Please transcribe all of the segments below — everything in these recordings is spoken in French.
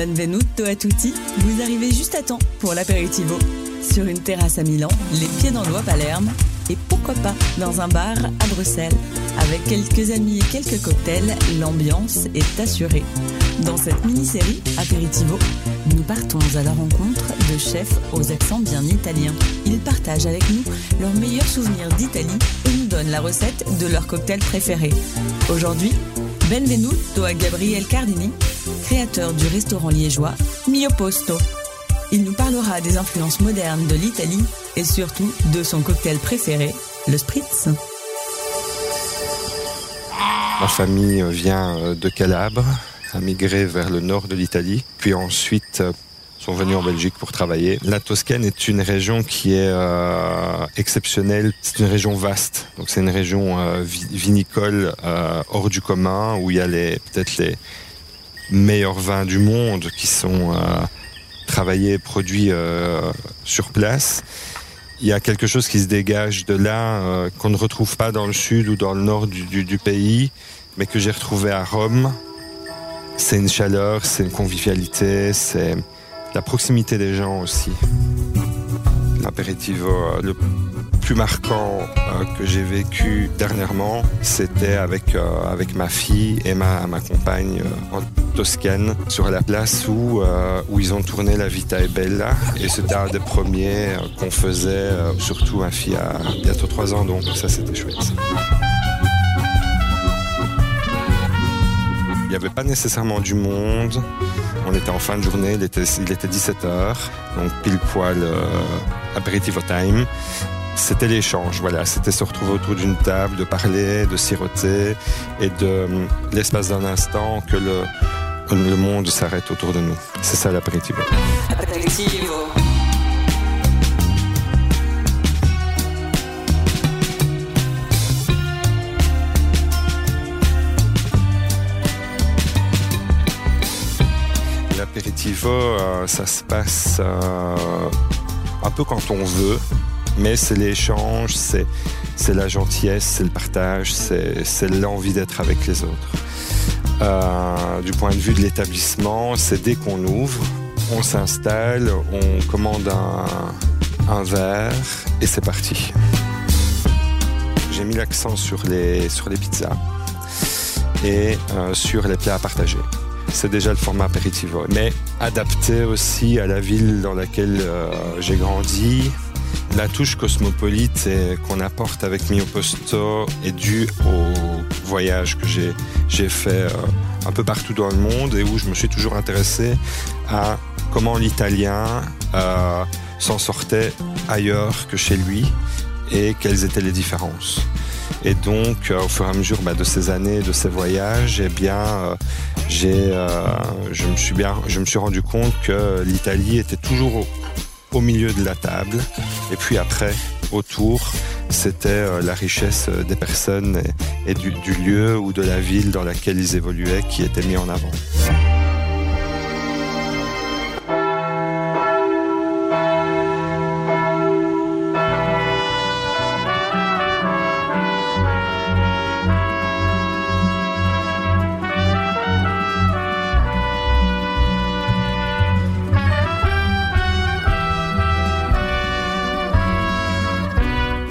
Benvenuto a tutti, vous arrivez juste à temps pour l'apéritivo. Sur une terrasse à Milan, les pieds dans l'eau à Palerme, et pourquoi pas dans un bar à Bruxelles. Avec quelques amis et quelques cocktails, l'ambiance est assurée. Dans cette mini-série Aperitivo, nous partons à la rencontre de chefs aux accents bien italiens. Ils partagent avec nous leurs meilleurs souvenirs d'Italie et nous donnent la recette de leur cocktail préféré. Aujourd'hui, benvenuto à Gabriel Cardini, créateur du restaurant liégeois Mio Posto. Il nous parlera des influences modernes de l'Italie et surtout de son cocktail préféré, le spritz. Ma famille vient de Calabre, a migré vers le nord de l'Italie, puis ensuite sont venus en Belgique pour travailler. La Toscane est une région qui est euh, exceptionnelle. C'est une région vaste. Donc c'est une région euh, vinicole euh, hors du commun où il y a peut-être les meilleurs vins du monde qui sont travaillés et produits sur place. Il y a quelque chose qui se dégage de là qu'on ne retrouve pas dans le sud ou dans le nord du pays, mais que j'ai retrouvé à Rome. C'est une chaleur, c'est une convivialité, c'est la proximité des gens aussi. L'apéritivo euh, le plus marquant euh, que j'ai vécu dernièrement, c'était avec, euh, ma fille et ma, compagne en Toscane, sur la place où, où ils ont tourné La Vita e Bella. Et c'était un des premiers qu'on faisait, surtout ma fille a bientôt 3 ans, donc ça c'était chouette. Il n'y avait pas nécessairement du monde. On était en fin de journée, il était, il était 17h, donc pile poil euh, aperitivo time. C'était l'échange, voilà, c'était se retrouver autour d'une table, de parler, de siroter et de euh, l'espace d'un instant que le, le monde s'arrête autour de nous. C'est ça l'apéritivo. Ça se passe euh, un peu quand on veut, mais c'est l'échange, c'est, la gentillesse, c'est le partage, c'est, l'envie d'être avec les autres. Euh, du point de vue de l'établissement, c'est dès qu'on ouvre, on s'installe, on commande un, verre et c'est parti. J'ai mis l'accent sur les, sur les pizzas et sur les plats à partager c'est déjà le format aperitivo. Mais adapté aussi à la ville dans laquelle euh, j'ai grandi. La touche cosmopolite qu'on apporte avec Mio Posto est due au voyage que j'ai fait euh, un peu partout dans le monde et où je me suis toujours intéressé à comment l'italien euh, s'en sortait ailleurs que chez lui et quelles étaient les différences. Et donc, au fur et à mesure bah, de ces années, de ces voyages, eh euh, je me suis bien, je me suis rendu compte que l'Italie était toujours au, milieu de la table, et puis après, autour, c'était euh, la richesse des personnes et, du, du lieu ou de la ville dans laquelle ils évoluaient qui était mis en avant.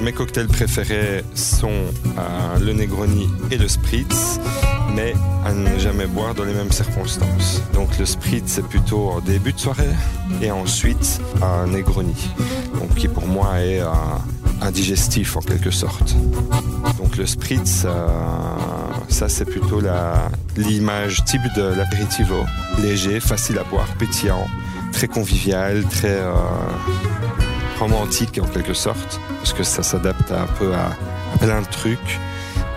Mes cocktails préférés sont euh, le Negroni et le Spritz, mais à ne jamais boire dans les mêmes circonstances. Donc le Spritz, c'est plutôt en début de soirée, et ensuite un Negroni, donc qui pour moi est un digestif en quelque sorte. Donc le Spritz, euh, ça c'est plutôt l'image type de l'apéritivo. Léger, facile à boire, pétillant, très convivial, très... Euh, romantique en quelque sorte, parce que ça s'adapte un peu à, plein de trucs.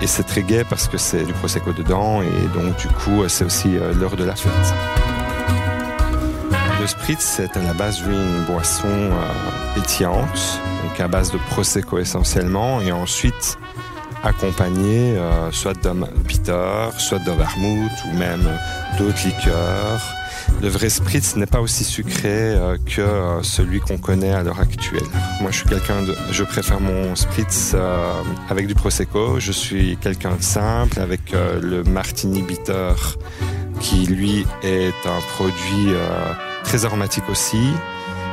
Et c'est très gai parce que c'est du prosecco dedans et donc du coup c'est aussi euh, l'heure de la fête. Le spritz c'est à la base une boisson euh, pétillante, donc à base de prosecco essentiellement et ensuite accompagné euh, soit d'un bitter, soit d'un vermouth ou même d'autres liqueurs le vrai spritz n'est pas aussi sucré euh, que euh, celui qu'on connaît à l'heure actuelle. Moi, je suis quelqu'un de, je préfère mon spritz euh, avec du prosecco. Je suis quelqu'un de simple avec le martini bitter qui lui est un produit euh, très aromatique aussi,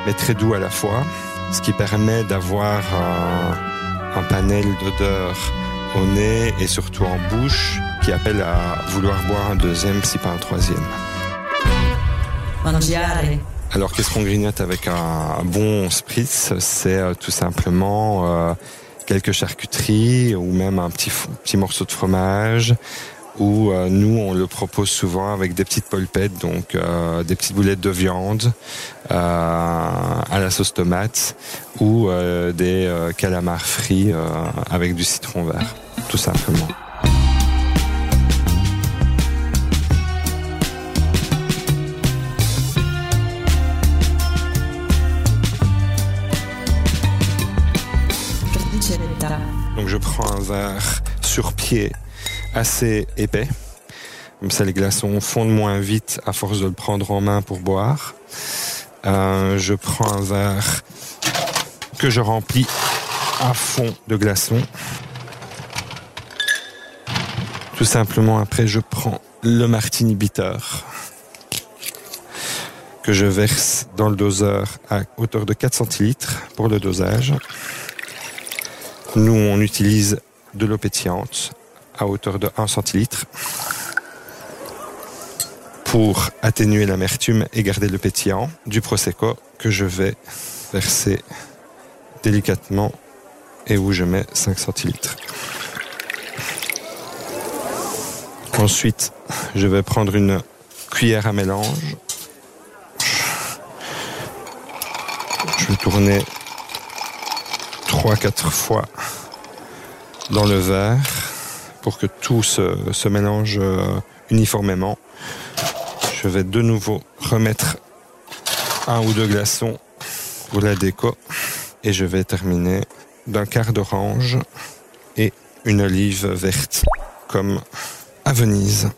mais très doux à la fois, ce qui permet d'avoir un panel d'odeurs au nez et surtout en bouche qui appelle à vouloir boire un deuxième, si pas un troisième. Mangiare. Alors qu'est-ce qu'on grignote avec un bon spritz? C'est euh, tout simplement euh, quelques charcuteries ou même un petit, petit morceau de fromage. Ou euh, nous, on le propose souvent avec des petites polpettes, donc euh, des petites boulettes de viande euh, à la sauce tomate ou des calamars frits avec du citron vert, tout simplement. Donc je prends un verre sur pied assez épais. Comme ça, les glaçons fondent moins vite à force de le prendre en main pour boire. Euh, je prends un verre que je remplis à fond de glaçons. Tout simplement, après, je prends le martini bitter que je verse dans le doseur à hauteur de 4 centilitres pour le dosage. Nous, on utilise de l'eau pétillante à hauteur de 1 centilitre pour atténuer l'amertume et garder le pétillant du prosecco que je vais verser délicatement et où je mets 5 centilitres. Ensuite, je vais prendre une cuillère à mélange. Je vais tourner 3-4 fois dans le verre pour que tout se, se mélange euh, uniformément. Je vais de nouveau remettre un ou deux glaçons pour la déco et je vais terminer d'un quart d'orange et une olive verte comme à Venise.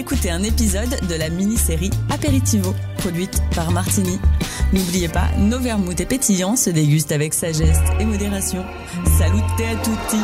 D'écouter un épisode de la mini-série Aperitivo, produite par Martini. N'oubliez pas, nos vermouths et pétillants se dégustent avec sagesse et modération. Salute à tutti